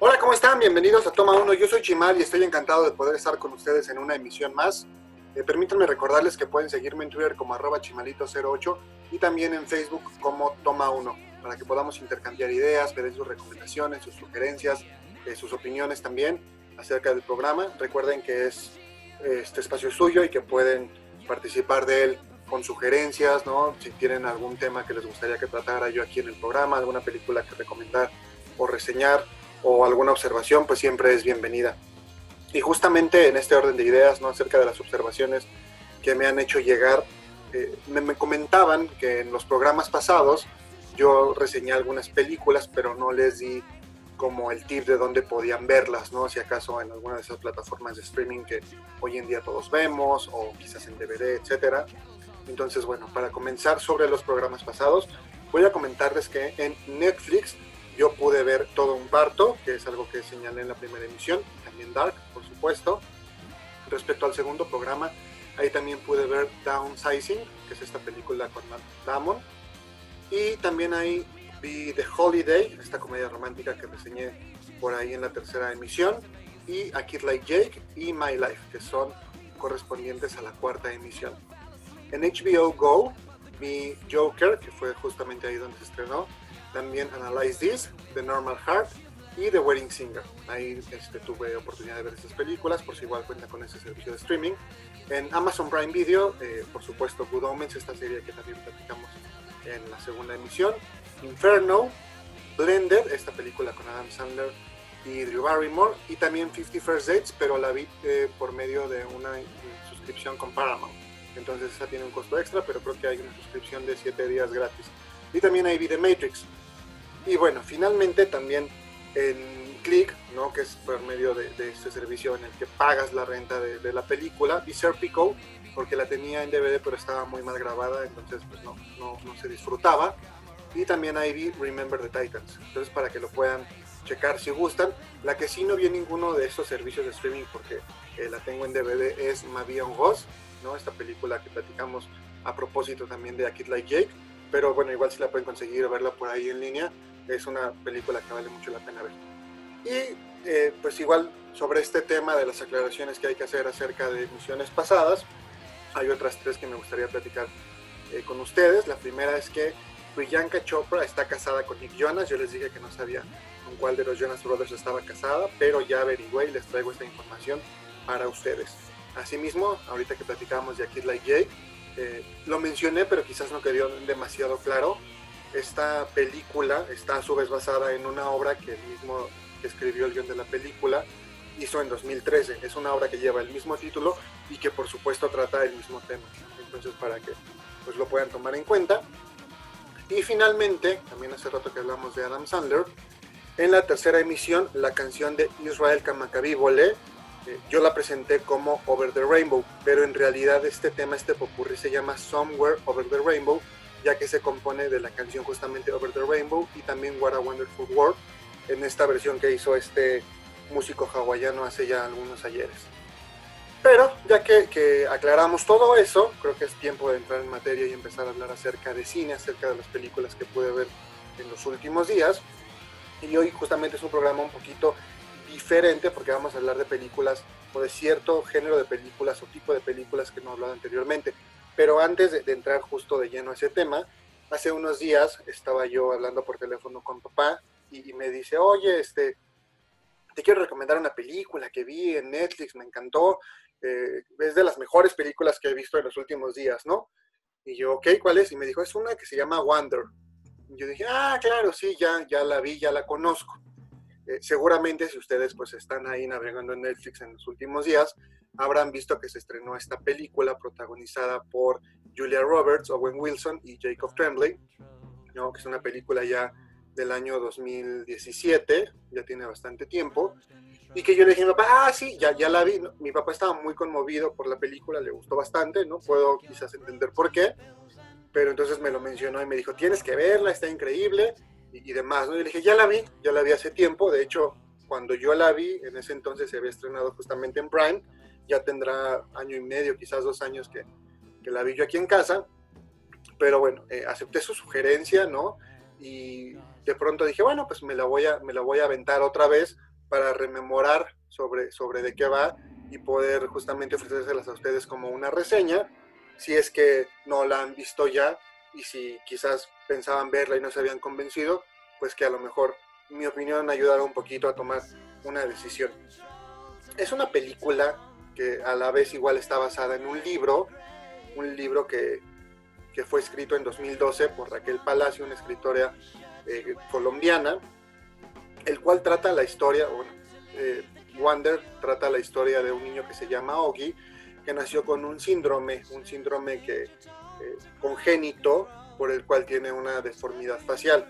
Hola, ¿cómo están? Bienvenidos a Toma 1. Yo soy Chimal y estoy encantado de poder estar con ustedes en una emisión más. Eh, permítanme recordarles que pueden seguirme en Twitter como arroba chimalito08 y también en Facebook como Toma 1 para que podamos intercambiar ideas, ver sus recomendaciones, sus sugerencias, eh, sus opiniones también acerca del programa. Recuerden que es este espacio suyo y que pueden participar de él con sugerencias, ¿no? Si tienen algún tema que les gustaría que tratara yo aquí en el programa, alguna película que recomendar o reseñar, o alguna observación, pues siempre es bienvenida. Y justamente en este orden de ideas, ¿no? acerca de las observaciones que me han hecho llegar, eh, me, comentaban que en los programas pasados yo reseñé algunas películas, pero no les di como el tip de dónde podían verlas, ¿no? Si acaso en alguna de esas plataformas de streaming que hoy en día todos vemos, o quizás en DVD, etcétera. Entonces, bueno, para comenzar sobre los programas pasados, voy a comentarles que en Netflix yo pude ver todo un parto, que es algo que señalé en la primera emisión, también Dark, por supuesto. Respecto al segundo programa, ahí también pude ver Downsizing, que es esta película con Matt Damon. Y también ahí vi The Holiday, esta comedia romántica que reseñé por ahí en la tercera emisión. Y A Kid Like Jake y My Life, que son correspondientes a la cuarta emisión. En HBO Go vi Joker, que fue justamente ahí donde se estrenó, también Analyze This, The Normal Heart y The Wedding Singer. Ahí este, tuve oportunidad de ver esas películas, por si igual cuenta con ese servicio de streaming. En Amazon Prime Video, eh, por supuesto, Good Omens, esta serie que también platicamos en la segunda emisión. Inferno, Blended, esta película con Adam Sandler y Drew Barrymore. Y también 50 First Dates, pero la vi eh, por medio de una suscripción con Paramount. Entonces esa tiene un costo extra, pero creo que hay una suscripción de 7 días gratis. Y también hay vi The Matrix. Y bueno, finalmente también en Click, ¿no? que es por medio de, este servicio en el que pagas la renta de, la película, vi Serpico, porque la tenía en DVD pero estaba muy mal grabada, entonces pues no, no, no se disfrutaba. Y también ahí vi Remember the Titans, entonces para que lo puedan checar si gustan. La que sí no vi en ninguno de estos servicios de streaming porque eh, la tengo en DVD es Mavion Ghost, ¿no? esta película que platicamos a propósito también de A Kid Like Jake, pero bueno, igual si la pueden conseguir verla por ahí en línea, es una película que vale mucho la pena ver. Y eh, pues igual sobre este tema de las aclaraciones que hay que hacer acerca de emisiones pasadas, hay otras tres que me gustaría platicar eh, con ustedes. La primera es que Priyanka Chopra está casada con Nick Jonas. Yo les dije que no sabía con cuál de los Jonas Brothers estaba casada, pero ya averigüé y les traigo esta información para ustedes. Asimismo, ahorita que platicábamos de Kid Like Jake, eh, lo mencioné, pero quizás no quedó demasiado claro esta película está a su vez basada en una obra que el mismo que escribió el guion de la película hizo en 2013. Es una obra que lleva el mismo título y que por supuesto trata el mismo tema. Entonces para que pues lo puedan tomar en cuenta. Y finalmente, también hace rato que hablamos de Adam Sandler, en la tercera emisión la canción de Israel Kamakabi Volé, eh, yo la presenté como Over the Rainbow, pero en realidad este tema, este popurrí se llama Somewhere Over the Rainbow ya que se compone de la canción justamente Over the Rainbow y también What a Wonderful World, en esta versión que hizo este músico hawaiano hace ya algunos ayeres. Pero ya que, aclaramos todo eso, creo que es tiempo de entrar en materia y empezar a hablar acerca de cine, acerca de las películas que pude ver en los últimos días. Y hoy justamente es un programa un poquito diferente porque vamos a hablar de películas o de cierto género de películas o tipo de películas que no he hablado anteriormente. Pero antes de, entrar justo de lleno a ese tema, hace unos días estaba yo hablando por teléfono con papá y, me dice, oye, este, te quiero recomendar una película que vi en Netflix, me encantó, eh, es de las mejores películas que he visto en los últimos días, ¿no? Y yo, ok, ¿cuál es? Y me dijo, es una que se llama Wonder. Y yo dije, ah, claro, sí, ya, ya la vi, ya la conozco. Eh, seguramente si ustedes pues están ahí navegando en Netflix en los últimos días, habrán visto que se estrenó esta película protagonizada por Julia Roberts, Owen Wilson y Jacob Tremblay, ¿no? que es una película ya del año 2017, ya tiene bastante tiempo, y que yo le dije papá, ah, sí, ya, ya la vi. Mi papá estaba muy conmovido por la película, le gustó bastante, no puedo quizás entender por qué, pero entonces me lo mencionó y me dijo, tienes que verla, está increíble y, demás. ¿no? Y le dije, ya la vi, ya la vi hace tiempo, de hecho, cuando yo la vi, en ese entonces se había estrenado justamente en Prime, ya tendrá año y medio, quizás dos años que, que la vi yo aquí en casa, pero bueno, eh, acepté su sugerencia, ¿no? Y de pronto dije, bueno, pues me la voy a, me la voy a aventar otra vez para rememorar sobre, sobre de qué va y poder justamente ofrecérselas a ustedes como una reseña, si es que no la han visto ya y si quizás pensaban verla y no se habían convencido, pues que a lo mejor mi opinión ayudará un poquito a tomar una decisión. Es una película que a la vez igual está basada en un libro, un libro que, que fue escrito en 2012 por Raquel Palacio, una escritora eh, colombiana, el cual trata la historia, bueno, eh, Wander trata la historia de un niño que se llama Ogi, que nació con un síndrome, un síndrome que congénito por el cual tiene una deformidad facial.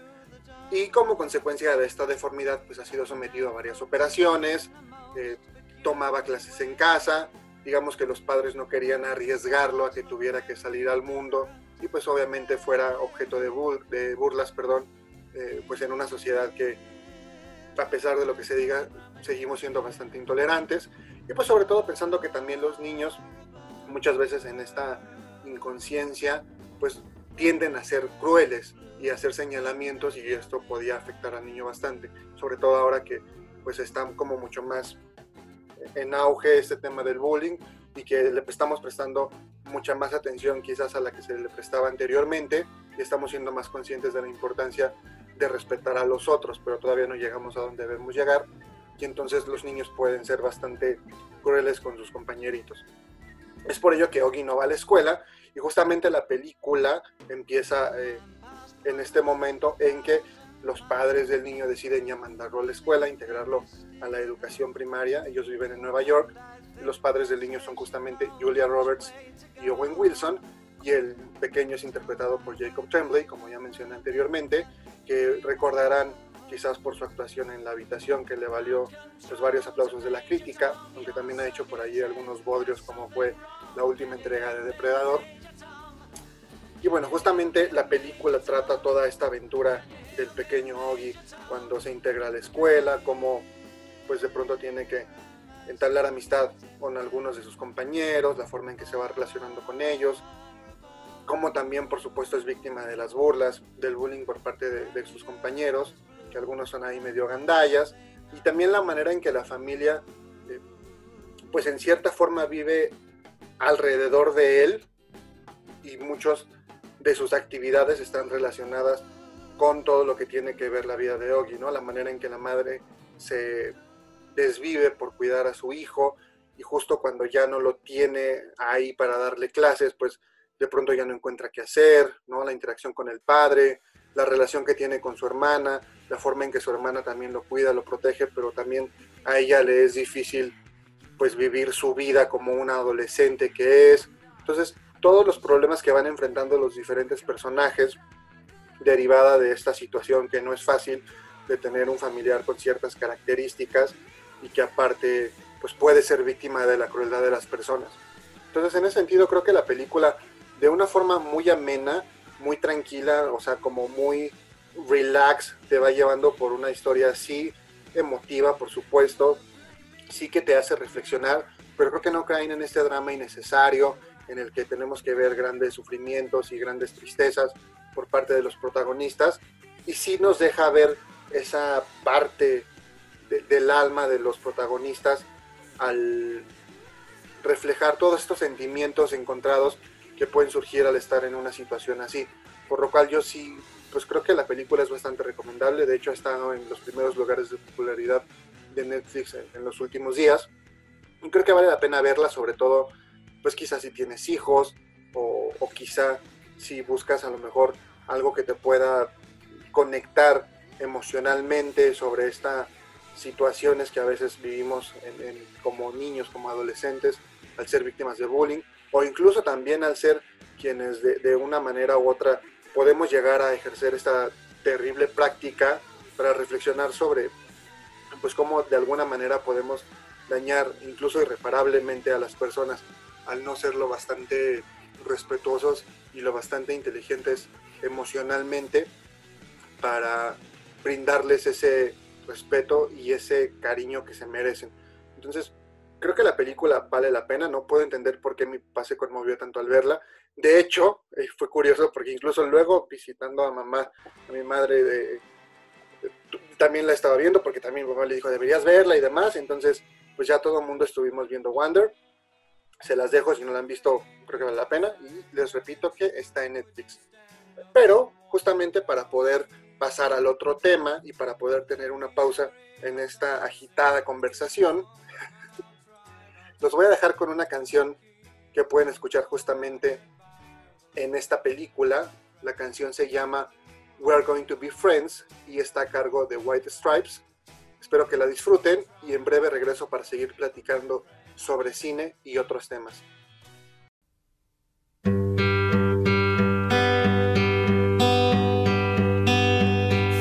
Y como consecuencia de esta deformidad, pues ha sido sometido a varias operaciones, eh, tomaba clases en casa, digamos que los padres no querían arriesgarlo a que tuviera que salir al mundo y pues obviamente fuera objeto de, de burlas, perdón, eh, pues en una sociedad que a pesar de lo que se diga, seguimos siendo bastante intolerantes y pues sobre todo pensando que también los niños muchas veces en esta inconsciencia pues tienden a ser crueles y a hacer señalamientos y esto podía afectar al niño bastante, sobre todo ahora que pues están como mucho más en auge este tema del bullying y que le estamos prestando mucha más atención quizás a la que se le prestaba anteriormente y estamos siendo más conscientes de la importancia de respetar a los otros, pero todavía no llegamos a donde debemos llegar y entonces los niños pueden ser bastante crueles con sus compañeritos. Es por ello que Ogi no va a la escuela y justamente la película empieza eh, en este momento en que los padres del niño deciden ya mandarlo a la escuela, integrarlo a la educación primaria. Ellos viven en Nueva York. Los padres del niño son justamente Julia Roberts y Owen Wilson. Y el pequeño es interpretado por Jacob Tremblay, como ya mencioné anteriormente, que recordarán quizás por su actuación en La Habitación, que le valió pues, varios aplausos de la crítica, aunque también ha hecho por allí algunos bodrios, como fue la última entrega de Depredador. Y bueno, justamente la película trata toda esta aventura del pequeño Ogi cuando se integra a la escuela, cómo pues de pronto tiene que entablar amistad con algunos de sus compañeros, la forma en que se va relacionando con ellos, cómo también por supuesto es víctima de las burlas, del bullying por parte de, sus compañeros, que algunos son ahí medio gandallas, y también la manera en que la familia eh, pues en cierta forma vive alrededor de él y muchos de sus actividades están relacionadas con todo lo que tiene que ver la vida de Ogi, ¿no? La manera en que la madre se desvive por cuidar a su hijo y justo cuando ya no lo tiene ahí para darle clases, pues de pronto ya no encuentra qué hacer, ¿no? La interacción con el padre, la relación que tiene con su hermana, la forma en que su hermana también lo cuida, lo protege, pero también a ella le es difícil pues vivir su vida como una adolescente que es. Entonces, todos los problemas que van enfrentando los diferentes personajes derivada de esta situación que no es fácil de tener un familiar con ciertas características y que aparte pues puede ser víctima de la crueldad de las personas. Entonces en ese sentido creo que la película de una forma muy amena, muy tranquila, o sea, como muy relax, te va llevando por una historia así emotiva, por supuesto, sí que te hace reflexionar, pero creo que no caen en este drama innecesario en el que tenemos que ver grandes sufrimientos y grandes tristezas, por parte de los protagonistas y sí nos deja ver esa parte del alma de los protagonistas al reflejar todos estos sentimientos encontrados que pueden surgir al estar en una situación así. Por lo cual yo sí, pues creo que la película es bastante recomendable, de hecho ha estado en los primeros lugares de popularidad de Netflix en, los últimos días. Y creo que vale la pena verla, sobre todo, pues quizás si tienes hijos o, o quizá si buscas a lo mejor algo que te pueda conectar emocionalmente sobre estas situaciones que a veces vivimos como niños, como adolescentes, al ser víctimas de bullying, o incluso también al ser quienes de, una manera u otra podemos llegar a ejercer esta terrible práctica para reflexionar sobre pues cómo de alguna manera podemos dañar incluso irreparablemente a las personas al no ser lo bastante respetuosos y lo bastante inteligentes emocionalmente para brindarles ese respeto y ese cariño que se merecen. Entonces, creo que la película vale la pena, no puedo entender por qué mi papá se conmovió tanto al verla. De hecho, eh, fue curioso porque incluso luego visitando a mamá, a mi madre, también la estaba viendo porque también mi mamá le dijo, deberías verla y demás. Entonces, pues ya todo el mundo estuvimos viendo Wonder. Se las dejo, si no la han visto, creo que vale la pena. Y les repito que está en Netflix. Pero justamente para poder pasar al otro tema y para poder tener una pausa en esta agitada conversación, los voy a dejar con una canción que pueden escuchar justamente en esta película. La canción se llama We're Going to Be Friends y está a cargo de White Stripes. Espero que la disfruten y en breve regreso para seguir platicando sobre cine y otros temas.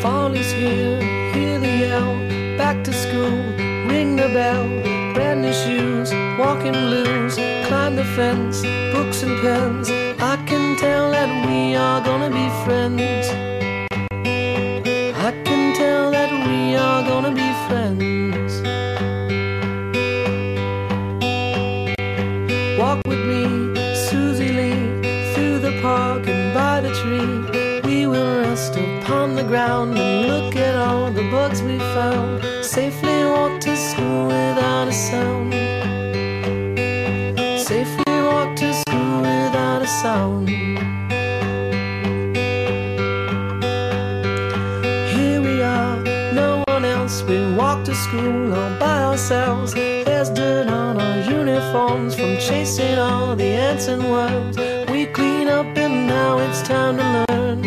Fall is here, hear the yell, back to school, ring the bell, brand new shoes, walking blues, climb the fence, books and pens. I can tell that we are gonna be friends. Uniforms from chasing all the ants and worms. We clean up and now it's time to learn.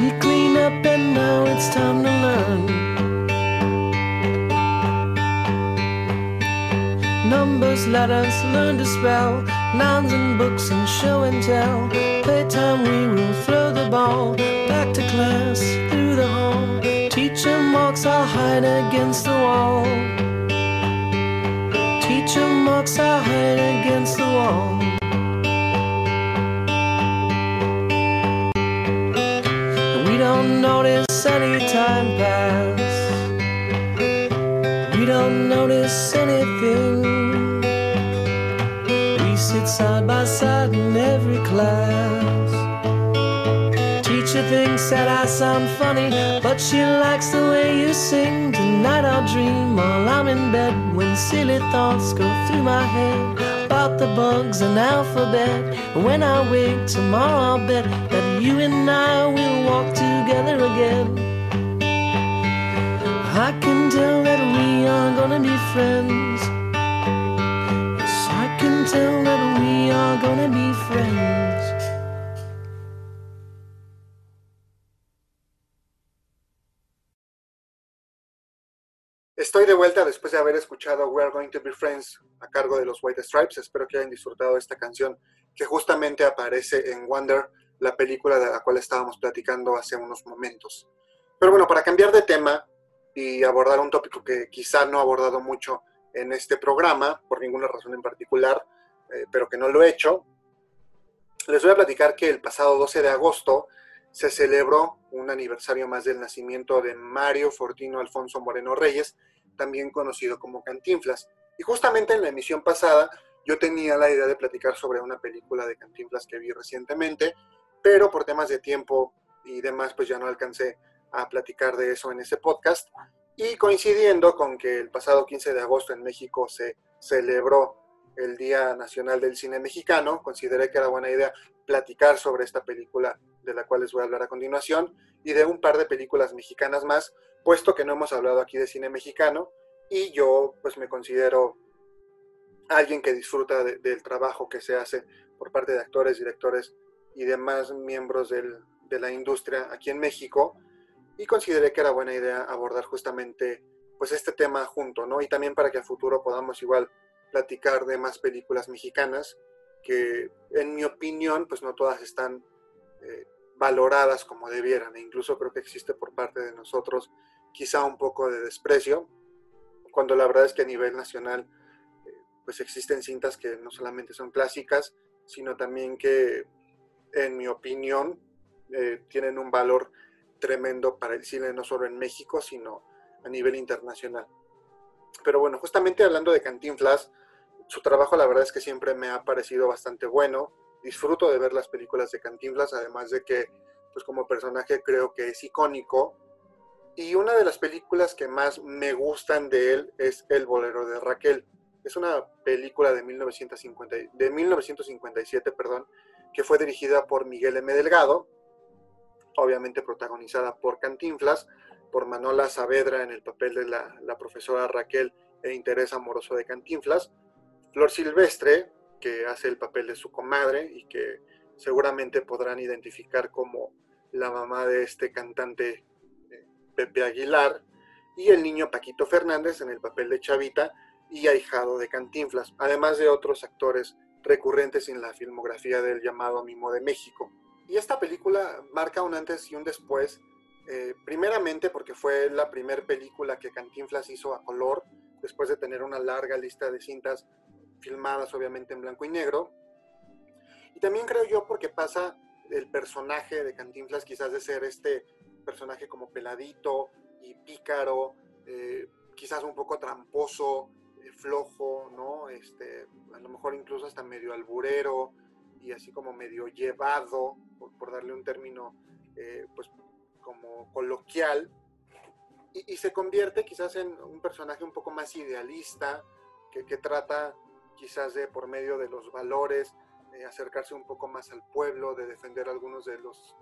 We clean up and now it's time to learn. Numbers, letters, learn to spell. Nouns and books and show and tell. Playtime, we will throw the ball. Back to class, through the hall. Teacher marks our hide against the wall. Teacher marks our against the wall. We don't notice any time pass. We don't notice anything. We sit side by side in every class. Teacher thinks that I sound funny, but she likes the way you sing. Tonight I'll dream while I'm in bed when silly thoughts go through my head about the bugs and alphabet. When I wake tomorrow, I'll bet that you and I will walk together again. I can tell that we are gonna be friends. Yes, I can tell that we are gonna be friends. Estoy de vuelta después de haber escuchado We Are Going to Be Friends a cargo de los White Stripes. Espero que hayan disfrutado esta canción que justamente aparece en Wonder, la película de la cual estábamos platicando hace unos momentos. Pero bueno, para cambiar de tema y abordar un tópico que quizá no he abordado mucho en este programa, por ninguna razón en particular, eh, pero que no lo he hecho, les voy a platicar que el pasado 12 de agosto se celebró un aniversario más del nacimiento de Mario Fortino Alfonso Moreno Reyes, también conocido como Cantinflas. Y justamente en la emisión pasada yo tenía la idea de platicar sobre una película de Cantinflas que vi recientemente, pero por temas de tiempo y demás, pues ya no alcancé a platicar de eso en ese podcast. Y coincidiendo con que el pasado 15 de agosto en México se celebró el Día Nacional del Cine Mexicano, consideré que era buena idea platicar sobre esta película de la cual les voy a hablar a continuación y de un par de películas mexicanas más, puesto que no hemos hablado aquí de cine mexicano y yo pues me considero alguien que disfruta de, del trabajo que se hace por parte de actores, directores y demás miembros del, de la industria aquí en México y consideré que era buena idea abordar justamente pues este tema junto, ¿no? Y también para que a futuro podamos igual platicar de más películas mexicanas que en mi opinión pues no todas están eh, valoradas como debieran e incluso creo que existe por parte de nosotros quizá un poco de desprecio cuando la verdad es que a nivel nacional eh, pues existen cintas que no solamente son clásicas sino también que en mi opinión eh, tienen un valor tremendo para el cine no solo en México sino a nivel internacional. Pero bueno justamente hablando de Cantinflas su trabajo la verdad es que siempre me ha parecido bastante bueno. Disfruto de ver las películas de Cantinflas, además de que, pues como personaje creo que es icónico Y una de las películas que más me gustan de él es El bolero de Raquel. Es una película de, 1950, de 1957, perdón, que fue dirigida por Miguel M. Delgado, obviamente protagonizada por Cantinflas, por Manola Saavedra en el papel de la, la profesora Raquel e interés amoroso de Cantinflas, Flor Silvestre, que hace el papel de su comadre y que seguramente podrán identificar como la mamá de este cantante Pepe Aguilar, y el niño Paquito Fernández en el papel de Chavita y ahijado de Cantinflas, además de otros actores recurrentes en la filmografía del llamado Mimo de México. Y esta película marca un antes y un después, eh, primeramente porque fue la primera película que Cantinflas hizo a color, después de tener una larga lista de cintas filmadas obviamente en blanco y negro. Y también creo yo porque pasa el personaje de Cantinflas quizás de ser este personaje como peladito y pícaro, eh, quizás un poco tramposo, eh, flojo, ¿no? Este, a lo mejor incluso hasta medio alburero y así como medio llevado, por, darle un término eh, pues como coloquial, y, se convierte quizás en un personaje un poco más idealista, que, que trata quizás de por medio de los valores, acercarse un poco más al pueblo, de defender algunos de los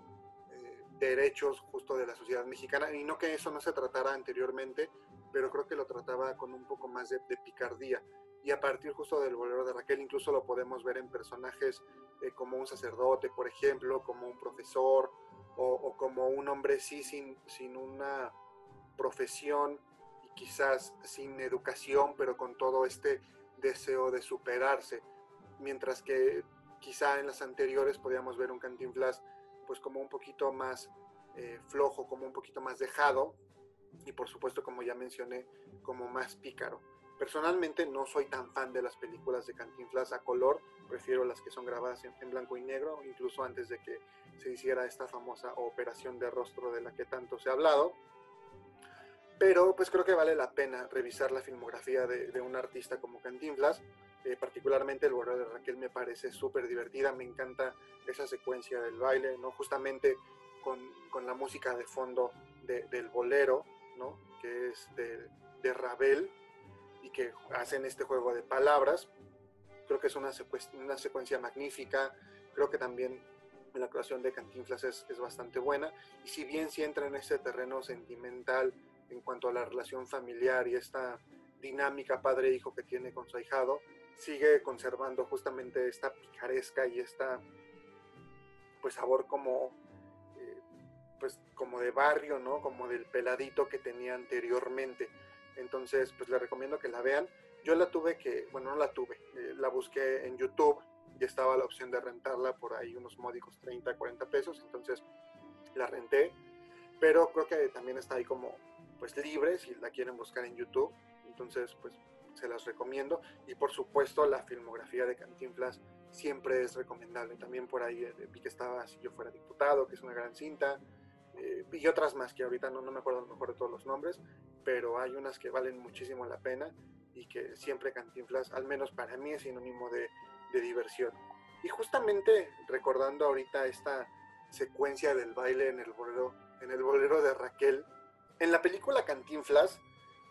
derechos justo de la sociedad mexicana, y no que eso no se tratara anteriormente, pero creo que lo trataba con un poco más de, picardía. Y a partir justo del bolero de Raquel, incluso lo podemos ver en personajes eh, como un sacerdote, por ejemplo, como un profesor, o, como un hombre sí sin, sin una profesión y quizás sin educación, pero con todo este deseo de superarse. Mientras que quizá en las anteriores podíamos ver un Cantinflas pues como un poquito más eh, flojo, como un poquito más dejado y por supuesto como ya mencioné como más pícaro. Personalmente no soy tan fan de las películas de Cantinflas a color, prefiero las que son grabadas en, blanco y negro, incluso antes de que se hiciera esta famosa operación de rostro de la que tanto se ha hablado. Pero pues creo que vale la pena revisar la filmografía de, de un artista como Cantinflas, eh, particularmente el bolero de Raquel me parece súper divertida, me encanta esa secuencia del baile, ¿no? Justamente con, con la música de fondo del bolero, ¿no? Que es de, de, Ravel y que hacen este juego de palabras. Creo que es una, una secuencia magnífica, creo que también la actuación de Cantinflas es, es, bastante buena y si bien si entra en ese terreno sentimental en cuanto a la relación familiar y esta dinámica padre-hijo que tiene con su ahijado, sigue conservando justamente esta picaresca y esta pues sabor como eh, pues como de barrio, ¿no? Como del peladito que tenía anteriormente. Entonces, pues le recomiendo que la vean. Yo la tuve que, bueno, no la tuve, eh, la busqué en YouTube y estaba la opción de rentarla por ahí unos módicos 30, 40 pesos, entonces la renté, pero creo que también está ahí como pues libre si la quieren buscar en YouTube. Entonces, pues se las recomiendo. Y por supuesto, la filmografía de Cantinflas siempre es recomendable. También por ahí eh, vi que estaba Si yo fuera diputado, que es una gran cinta. Eh, y otras más que ahorita no, no me acuerdo mejor de todos los nombres, pero hay unas que valen muchísimo la pena y que siempre Cantinflas, al menos para mí, es sinónimo de, de diversión. Y justamente recordando ahorita esta secuencia del baile en el bolero, en el bolero de Raquel, en la película Cantinflas,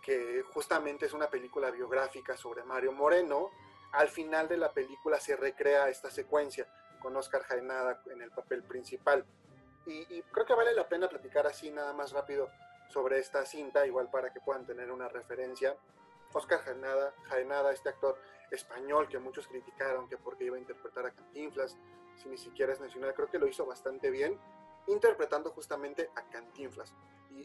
que justamente es una película biográfica sobre Mario Moreno, al final de la película se recrea esta secuencia con Oscar Jaenada en el papel principal. Y, creo que vale la pena platicar así nada más rápido sobre esta cinta, igual para que puedan tener una referencia. Oscar Jaenada, Jaenada, este actor español que muchos criticaron que porque iba a interpretar a Cantinflas, si ni siquiera es nacional, creo que lo hizo bastante bien, interpretando justamente a Cantinflas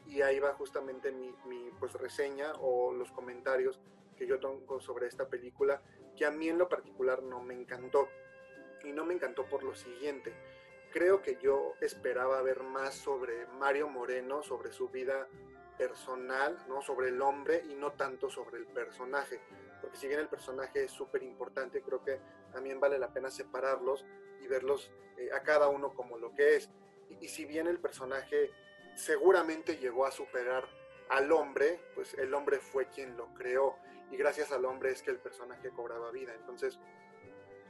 y, ahí va justamente mi, pues, reseña o los comentarios que yo tengo sobre esta película, que a mí en lo particular no me encantó. Y no me encantó por lo siguiente. Creo que yo esperaba ver más sobre Mario Moreno, sobre su vida personal, ¿no? sobre el hombre y no tanto sobre el personaje. Porque si bien el personaje es súper importante, creo que también vale la pena separarlos y verlos eh, a cada uno como lo que es. Y si bien el personaje seguramente llegó a superar al hombre, pues el hombre fue quien lo creó y gracias al hombre es que el personaje cobraba vida. Entonces,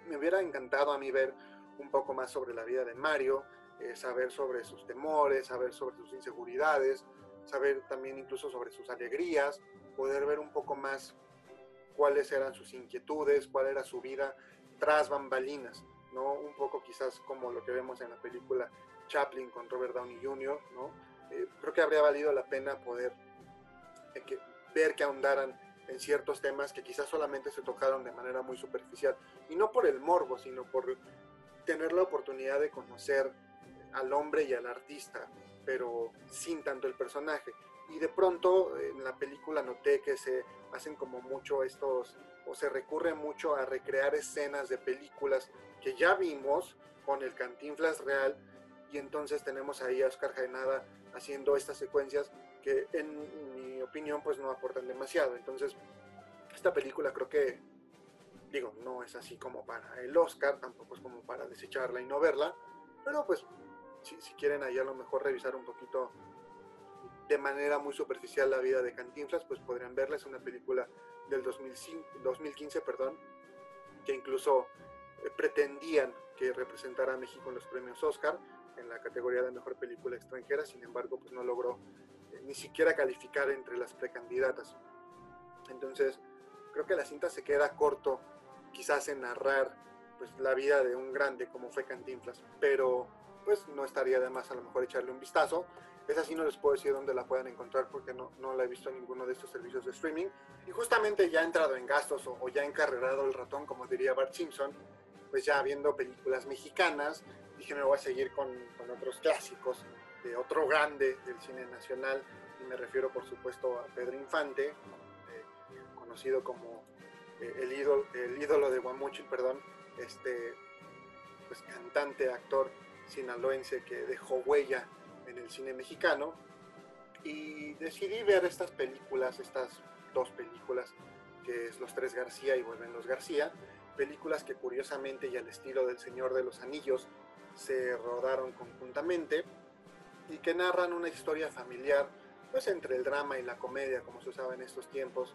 me hubiera encantado a mí ver un poco más sobre la vida de Mario, eh, saber sobre sus temores, saber sobre sus inseguridades, saber también incluso sobre sus alegrías, poder ver un poco más cuáles eran sus inquietudes, cuál era su vida tras bambalinas, ¿no? Un poco quizás como lo que vemos en la película Chaplin con Robert Downey Jr., ¿no? Eh, creo que habría valido la pena poder eh, ver que ahondaran en ciertos temas que quizás solamente se tocaron de manera muy superficial, y no por el morbo, sino por tener la oportunidad de conocer al hombre y al artista, pero sin tanto el personaje. Y de pronto en la película noté que se hacen como mucho estos, o se recurre mucho a recrear escenas de películas que ya vimos con el Cantinflas real, y entonces tenemos ahí a Oscar Jaenada haciendo estas secuencias que en mi opinión pues no aportan demasiado. Entonces, esta película creo que, digo, no es así como para el Oscar, tampoco es como para desecharla y no verla, pero pues si, quieren ahí a lo mejor revisar un poquito de manera muy superficial la vida de Cantinflas, pues podrían verla. Es una película del 2015, perdón, que incluso eh, pretendían que representara a México en los premios Oscar en la categoría de mejor película extranjera, sin embargo, pues no logró eh, ni siquiera calificar entre las precandidatas. Entonces, creo que la cinta se queda corto, quizás en narrar pues la vida de un grande como fue Cantinflas, pero pues no estaría de más a lo mejor echarle un vistazo. Es así, no les puedo decir dónde la puedan encontrar porque no, no la he visto en ninguno de estos servicios de streaming. Y justamente ya ha entrado en gastos o, ya ha encarrerado el ratón, como diría Bart Simpson, pues ya viendo películas mexicanas, dije me voy a seguir con, con otros clásicos de otro grande del cine nacional, y me refiero por supuesto a Pedro Infante, eh, conocido como eh, el, ídolo, el ídolo de Guamuchil, perdón, este pues, cantante, actor sinaloense que dejó huella en el cine mexicano. Y decidí ver estas películas, estas dos películas, que es Los Tres García y Vuelven los García, películas que curiosamente y al estilo del Señor de los Anillos se rodaron conjuntamente y que narran una historia familiar, pues entre el drama y la comedia, como se usaba en estos tiempos,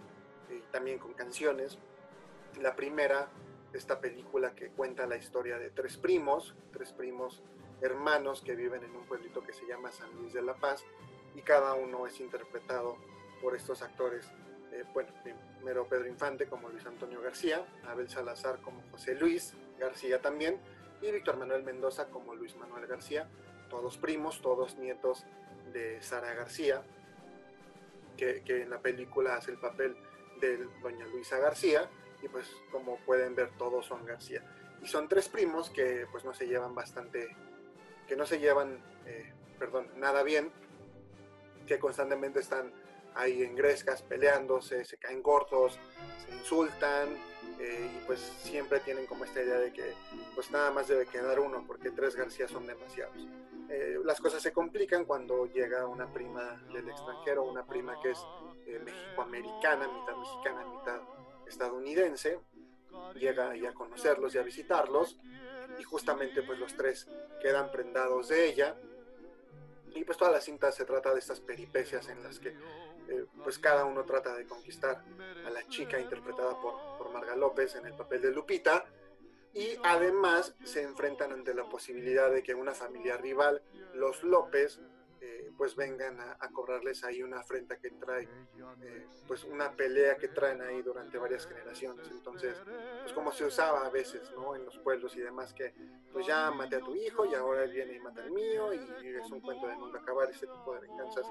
y también con canciones. La primera, esta película que cuenta la historia de tres primos, tres primos hermanos que viven en un pueblito que se llama San Luis de la Paz y cada uno es interpretado por estos actores. Eh, bueno, primero Pedro Infante como Luis Antonio García, Abel Salazar como José Luis García también y Víctor Manuel Mendoza como Luis Manuel García, todos primos, todos nietos de Sara García, que, en la película hace el papel de doña Luisa García y pues como pueden ver todos son García. Y son tres primos que pues no se llevan bastante que no se llevan, eh, perdón, nada bien, que constantemente están ahí en grescas peleándose, se caen cortos, se insultan eh, y pues siempre tienen como esta idea de que pues nada más debe quedar uno porque tres García son demasiados. Eh, las cosas se complican cuando llega una prima del extranjero, una prima que es mexicoamericana, mitad mexicana, mitad estadounidense, llega ahí a conocerlos y a visitarlos y justamente pues los tres quedan prendados de ella y pues toda la cinta se trata de estas peripecias en las que eh, pues cada uno trata de conquistar a la chica interpretada por, por Marga López en el papel de Lupita y además se enfrentan ante la posibilidad de que una familia rival, los López, eh, pues vengan a, cobrarles ahí una afrenta que trae, eh, pues una pelea que traen ahí durante varias generaciones. Entonces, pues como se usaba a veces, ¿no? En los pueblos y demás, que pues ya maté a tu hijo y ahora él viene y mata al mío y es un cuento de nunca acabar, ese tipo de venganzas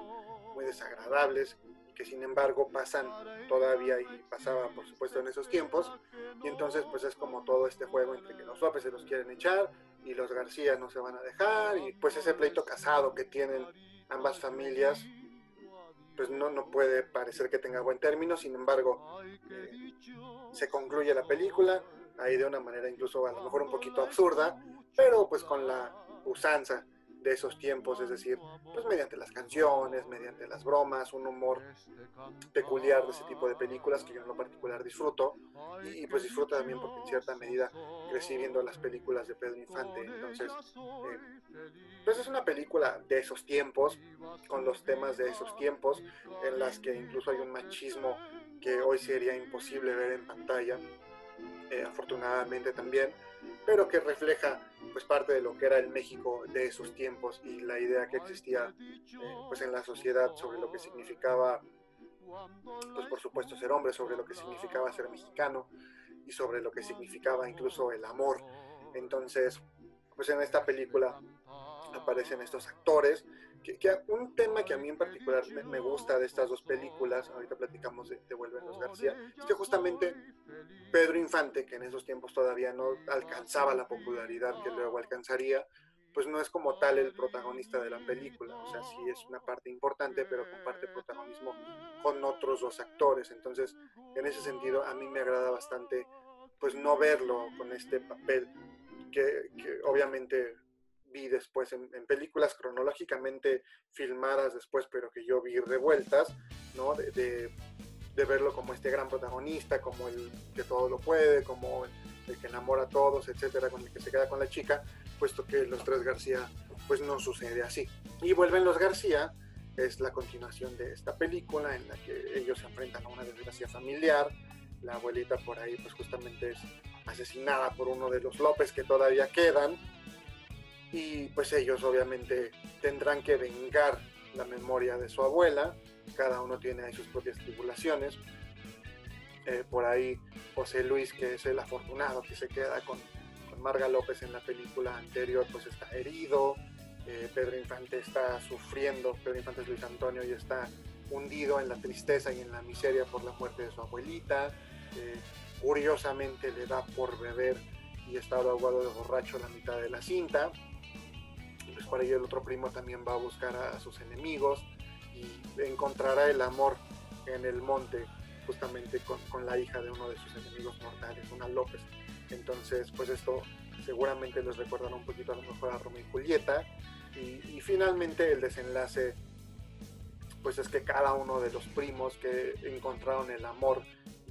muy desagradables que sin embargo pasan todavía y pasaba por supuesto en esos tiempos y entonces pues es como todo este juego entre que los López se los quieren echar y los García no se van a dejar y pues ese pleito casado que tienen ambas familias pues no, no puede parecer que tenga buen término, sin embargo eh, se concluye la película ahí de una manera incluso a lo mejor un poquito absurda, pero pues con la usanza de esos tiempos, es decir, pues mediante las canciones, mediante las bromas, un humor peculiar de ese tipo de películas que yo en lo particular disfruto y, pues disfruto también porque en cierta medida crecí viendo las películas de Pedro Infante, entonces eh, pues es una película de esos tiempos, con los temas de esos tiempos, en las que incluso hay un machismo que hoy sería imposible ver en pantalla, eh, afortunadamente también, pero que refleja pues parte de lo que era el México de esos tiempos y la idea que existía eh, pues en la sociedad sobre lo que significaba pues por supuesto ser hombre, sobre lo que significaba ser mexicano y sobre lo que significaba incluso el amor. Entonces, pues en esta película aparecen estos actores, que, un tema que a mí en particular me, gusta de estas dos películas, ahorita platicamos de, de Vuelven los García, es que justamente Pedro Infante, que en esos tiempos todavía no alcanzaba la popularidad que luego alcanzaría, pues no es como tal el protagonista de la película, o sea, sí es una parte importante, pero comparte protagonismo con otros dos actores, entonces en ese sentido a mí me agrada bastante pues no verlo con este papel que, obviamente vi después en, películas cronológicamente filmadas después, pero que yo vi revueltas, ¿no? De, verlo como este gran protagonista, como el que todo lo puede, como el, que enamora a todos, etcétera, con el que se queda con la chica, puesto que los tres García, pues no sucede así. Y vuelven los García, es la continuación de esta película en la que ellos se enfrentan a una desgracia familiar, la abuelita por ahí pues justamente es asesinada por uno de los López que todavía quedan y pues ellos obviamente tendrán que vengar la memoria de su abuela, cada uno tiene ahí sus propias tribulaciones. Eh, por ahí José Luis, que es el afortunado que se queda con, Marga López en la película anterior, pues está herido. Eh, Pedro Infante está sufriendo, Pedro Infante es Luis Antonio y está hundido en la tristeza y en la miseria por la muerte de su abuelita curiosamente le da por beber y estar ahogado de borracho la mitad de la cinta. Pues por ello el otro primo también va a buscar a, sus enemigos y encontrará el amor en el monte justamente con, la hija de uno de sus enemigos mortales, una López. Entonces, pues esto seguramente les recordará un poquito a lo mejor a Romeo y Julieta. Y, y, finalmente el desenlace, pues es que cada uno de los primos que encontraron el amor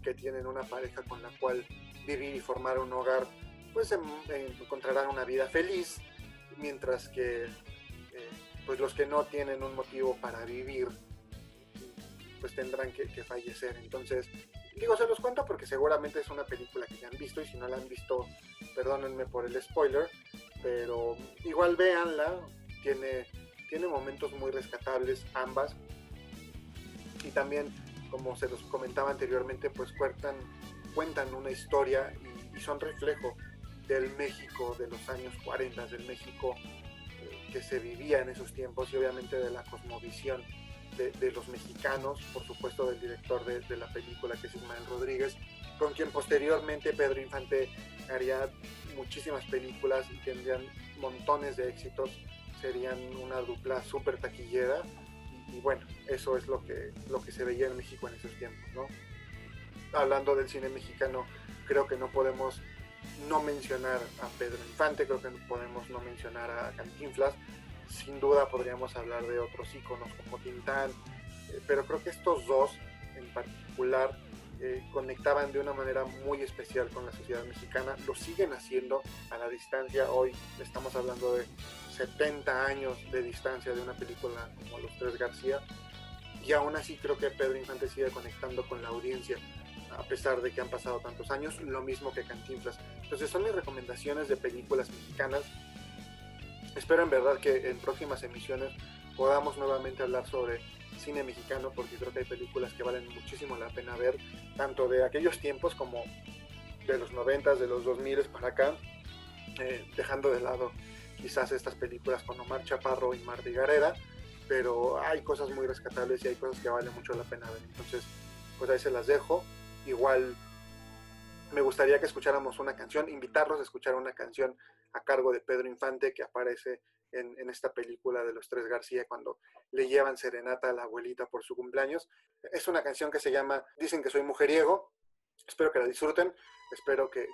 que tienen una pareja con la cual vivir y formar un hogar, pues encontrarán una vida feliz, mientras que eh, pues los que no tienen un motivo para vivir, pues tendrán que, fallecer. Entonces, digo, se los cuento porque seguramente es una película que ya han visto y si no la han visto, perdónenme por el spoiler, pero igual véanla, tiene, tiene momentos muy rescatables ambas y también como se los comentaba anteriormente, pues cuentan, cuentan una historia y, son reflejo del México de los años 40, del México eh, que se vivía en esos tiempos y obviamente de la cosmovisión de, los mexicanos, por supuesto del director de, la película que es Ismael Rodríguez, con quien posteriormente Pedro Infante haría muchísimas películas y tendrían montones de éxitos, serían una dupla súper taquillera y bueno, eso es lo que, lo que se veía en México en esos tiempos, ¿no? Hablando del cine mexicano, creo que no podemos no mencionar a Pedro Infante, creo que podemos no mencionar a Cantinflas, sin duda podríamos hablar de otros íconos como Tintán, eh, pero creo que estos dos en particular eh, conectaban de una manera muy especial con la sociedad mexicana, lo siguen haciendo a la distancia, hoy estamos hablando de 70 años de distancia de una película como Los Tres García, y aún así creo que Pedro Infante sigue conectando con la audiencia, a pesar de que han pasado tantos años, lo mismo que Cantinflas. Entonces son mis recomendaciones de películas mexicanas. Espero en verdad que en próximas emisiones podamos nuevamente hablar sobre cine mexicano, porque creo que hay películas que valen muchísimo la pena ver, tanto de aquellos tiempos como de los 90, de los 2000 para acá, eh, dejando de lado quizás estas películas con Omar Chaparro y Marta Gareda, pero hay cosas muy rescatables y hay cosas que vale mucho la pena ver. Entonces, pues ahí se las dejo. Igual me gustaría que escucháramos una canción, invitarlos a escuchar una canción a cargo de Pedro Infante que aparece en, esta película de los tres García cuando le llevan serenata a la abuelita por su cumpleaños. Es una canción que se llama Dicen que soy mujeriego. Espero que la disfruten. Espero que,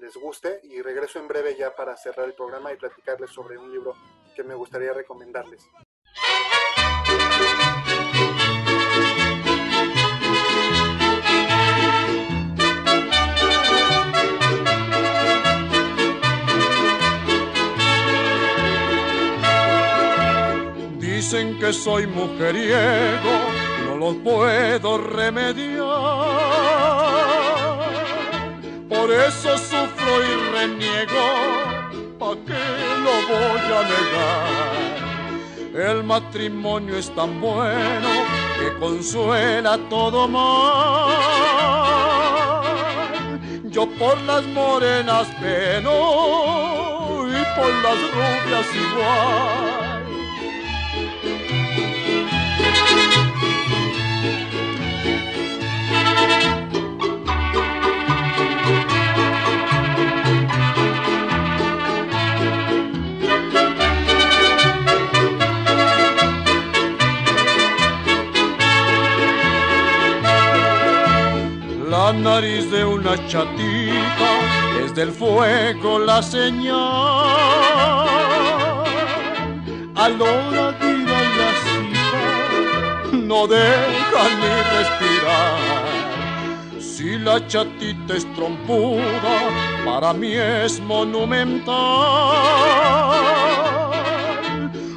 les guste y regreso en breve ya para cerrar el programa y platicarles sobre un libro que me gustaría recomendarles. Dicen que soy mujeriego, no lo puedo remediar por eso sufro y reniego ¿pa' qué lo voy a negar? El matrimonio es tan bueno que consuela todo mal. Yo por las morenas peno y por las rubias igual. Nariz de una chatita es del fuego la señal. A la hora de la cita no deja ni respirar. Si la chatita es trompuda, para mí es monumental.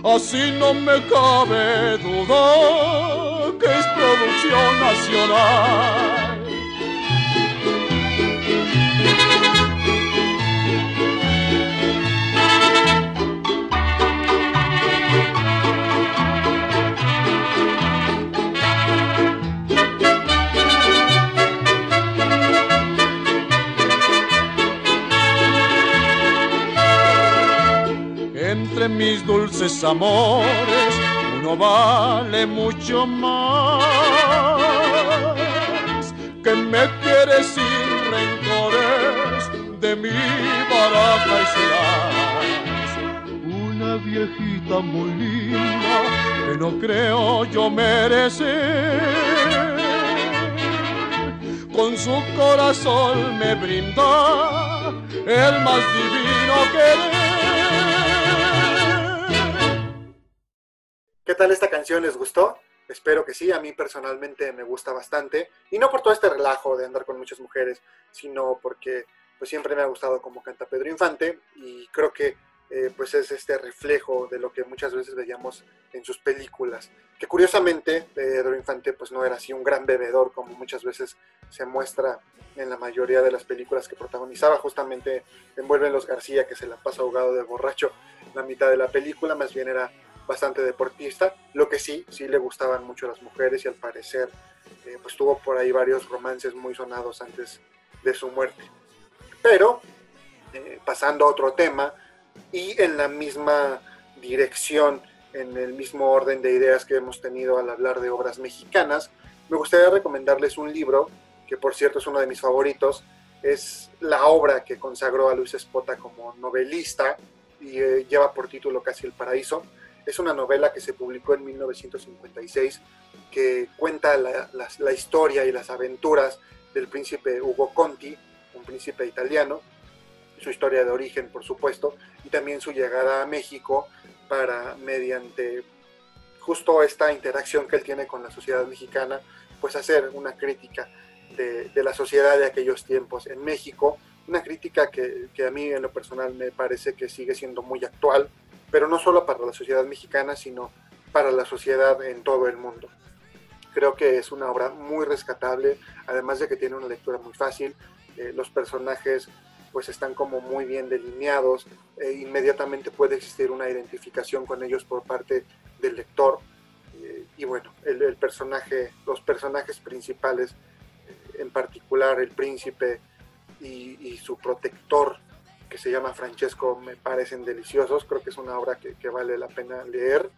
Así no me cabe duda que es producción nacional. Entre mis dulces amores, uno vale mucho más. Que me quiere sin rencores de mi baraja y serás una viejita muy linda que no creo yo merecer. Con su corazón me brinda el más divino querer. Tal esta canción? ¿Les gustó? Espero que sí, a mí personalmente me gusta bastante. Y no por todo este relajo de andar con muchas mujeres, sino porque pues siempre me ha gustado como canta Pedro Infante y creo que eh, pues es este reflejo de lo que muchas veces veíamos en sus películas. Que curiosamente Pedro Infante pues no era así un gran bebedor como muchas veces se muestra en la mayoría de las películas que protagonizaba. Justamente envuelven los García que se la pasa ahogado de borracho la mitad de la película, más bien era bastante deportista, lo que sí, sí le gustaban mucho las mujeres y al parecer eh, pues tuvo por ahí varios romances muy sonados antes de su muerte. Pero, eh, pasando a otro tema, y en la misma dirección, en el mismo orden de ideas que hemos tenido al hablar de obras mexicanas, me gustaría recomendarles un libro, que por cierto es uno de mis favoritos, es la obra que consagró a Luis Espota como novelista y eh, lleva por título Casi el Paraíso. Es una novela que se publicó en 1956 que cuenta la, historia y las aventuras del príncipe Ugo Conti, un príncipe italiano, su historia de origen, por supuesto, y también su llegada a México para, mediante justo esta interacción que él tiene con la sociedad mexicana, pues hacer una crítica de, la sociedad de aquellos tiempos en México, una crítica que a mí en lo personal me parece que sigue siendo muy actual, pero no solo para la sociedad mexicana, sino para la sociedad en todo el mundo. Creo que es una obra muy rescatable, además de que tiene una lectura muy fácil, eh, los personajes pues están como muy bien delineados, e inmediatamente puede existir una identificación con ellos por parte del lector, eh, y bueno, el, personaje, los personajes principales, en particular el príncipe y su protector, que se llama Francesco me parecen deliciosos, creo que es una obra que, que, vale la pena leer.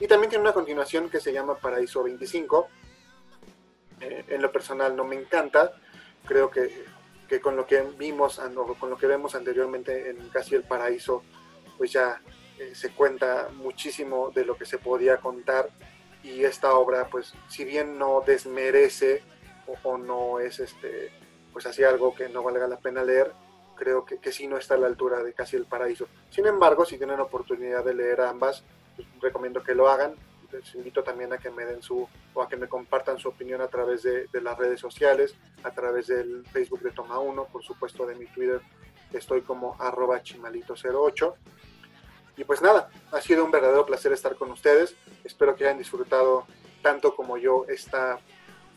Y también tiene una continuación que se llama Paraíso 25. Eh, en lo personal no me encanta, creo que, que, con lo que vimos, con lo que vemos anteriormente en Casi el Paraíso, pues ya eh, se cuenta muchísimo de lo que se podía contar y esta obra, pues si bien no desmerece o, o no es este, pues así algo que no valga la pena leer, creo que, que sí no está a la altura de casi el paraíso. Sin embargo, si tienen oportunidad de leer ambas, pues, recomiendo que lo hagan. Les invito también a que me den su o a que me compartan su opinión a través de, de las redes sociales, a través del Facebook de Toma 1, por supuesto de mi Twitter, estoy como arroba chimalito08. Y pues nada, ha sido un verdadero placer estar con ustedes. Espero que hayan disfrutado tanto como yo esta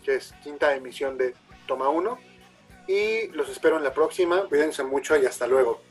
que es quinta emisión de Toma 1 y los espero en la próxima. Cuídense mucho y hasta luego.